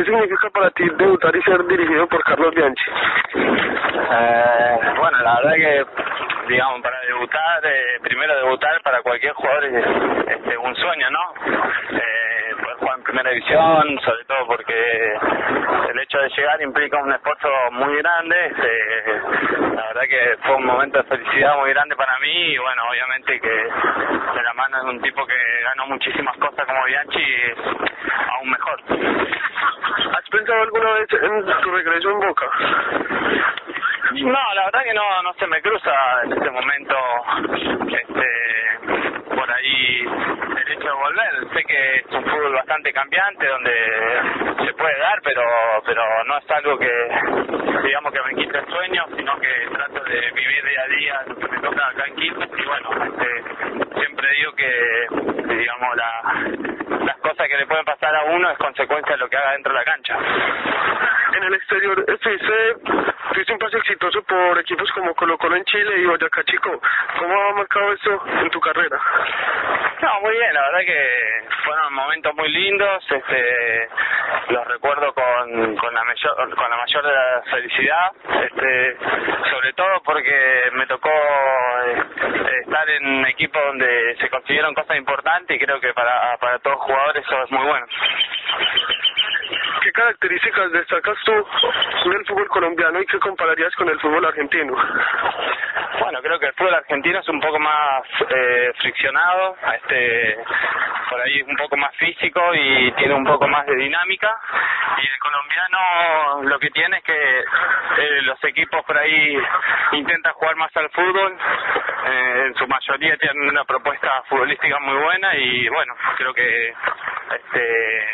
¿Qué significa para ti debutar y ser dirigido por Carlos Bianchi? Eh, bueno, la verdad que, digamos, para debutar, eh, primero debutar para cualquier jugador es este, un sueño, ¿no? Eh, jugar en primera división, sobre todo porque el hecho de llegar implica un esfuerzo muy grande. Este, la verdad que fue un momento de felicidad muy grande para mí y bueno, obviamente que de la mano de un tipo que ganó muchísimas cosas como Bianchi es aún mejor. ¿Has pensado alguna vez tu regreso en Boca? No, la verdad que no, no se me cruza en este momento este, por ahí el hecho de volver. Sé que es un fútbol bastante cambiante donde se puede dar, pero pero no es algo que digamos que me quite el sueño, sino que trato de vivir día a día lo que me toca acá en Quilmes y bueno, este, siempre digo que digamos la, las cosas que le pueden pasar a uno es consecuencia de lo que haga dentro de la cancha. En el exterior estuviste, tuviste un paso exitoso por equipos como Colo Colo en Chile y Boyacá Chico. ¿Cómo ha marcado esto en tu carrera? No, muy bien, la verdad que fueron momentos muy lindos, este, los recuerdo con, con la mayor, con la mayor de la felicidad, este, sobre todo porque me tocó eh, estar en un equipo donde se consiguieron cosas importantes y creo que para, para todos los jugadores eso es muy bueno. ¿Qué características destacas tú del fútbol colombiano y qué compararías con el fútbol argentino? Bueno, creo que el fútbol argentino es un poco más eh, friccionado, este, por ahí un poco más físico y tiene un poco más de dinámica. Y el colombiano lo que tiene es que eh, los equipos por ahí intentan jugar más al fútbol, eh, en su mayoría tienen una propuesta futbolística muy buena y bueno, creo que este,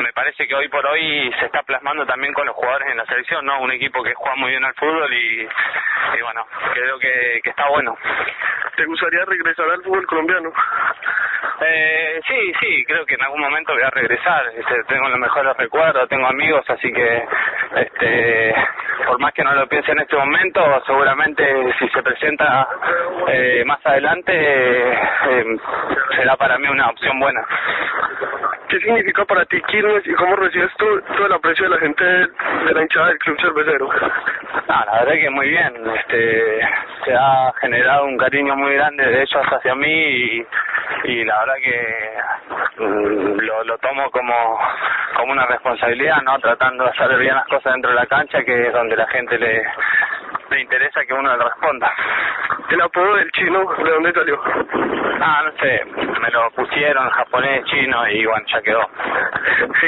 me parece que hoy por hoy se está plasmando también con los jugadores en la selección, ¿no? Un equipo que juega muy bien al fútbol y, y bueno, creo que, que está bueno. ¿Te gustaría regresar al fútbol colombiano? Eh, sí, sí, creo que en algún momento voy a regresar. Este, tengo los mejores recuerdos, tengo amigos, así que este, por más que no lo piense en este momento, seguramente si se presenta eh, más adelante eh, será para mí una opción buena. ¿Qué significa para ti Quilmes y cómo recibes tú todo el aprecio de la gente de la hinchada del Club Cervecero? Ah, la verdad que muy bien. Este, se ha generado un cariño muy grande de ellos hacia mí y, la verdad que mm, lo, lo tomo como, como una responsabilidad, ¿no? Tratando de hacer bien las cosas dentro de la cancha, que es donde la gente le, le interesa que uno le responda. ¿El apodo del chino de dónde salió? Ah, no sé, me lo pusieron japonés, chino y bueno, ya quedó.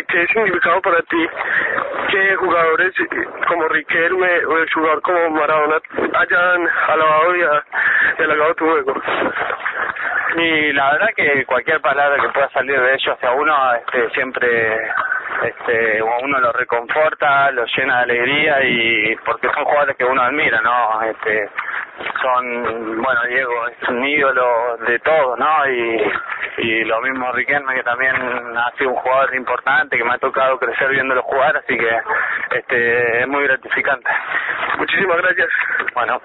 ¿Qué, significado para ti que jugadores como Riquelme o el jugador como Maradona hayan alabado y, a- halagado tu juego? Y la verdad que cualquier palabra que pueda salir de ellos hacia uno este, siempre este, a uno lo reconforta, lo llena de alegría y porque son jugadores que uno admira, ¿no? Este, son, bueno, Diego es un ídolo de todos, ¿no? Y, y lo mismo Riquelme que también ha sido un jugador importante que me ha tocado crecer viéndolo jugar, así que este, es muy gratificante. Muchísimas gracias. Bueno.